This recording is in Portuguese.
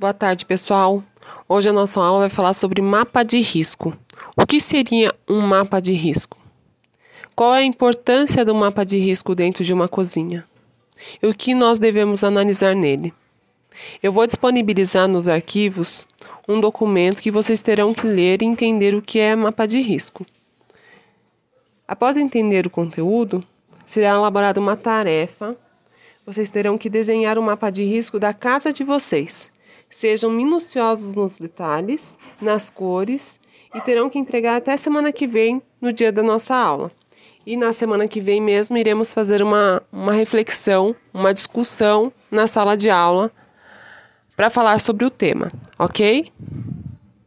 Boa tarde, pessoal. Hoje a nossa aula vai falar sobre mapa de risco. O que seria um mapa de risco? Qual é a importância do mapa de risco dentro de uma cozinha? E o que nós devemos analisar nele? Eu vou disponibilizar nos arquivos um documento que vocês terão que ler e entender o que é mapa de risco. Após entender o conteúdo, será elaborada uma tarefa. Vocês terão que desenhar o um mapa de risco da casa de vocês Sejam minuciosos nos detalhes, nas cores e terão que entregar até semana que vem, no dia da nossa aula. E na semana que vem mesmo iremos fazer uma, uma reflexão, uma discussão na sala de aula para falar sobre o tema, ok?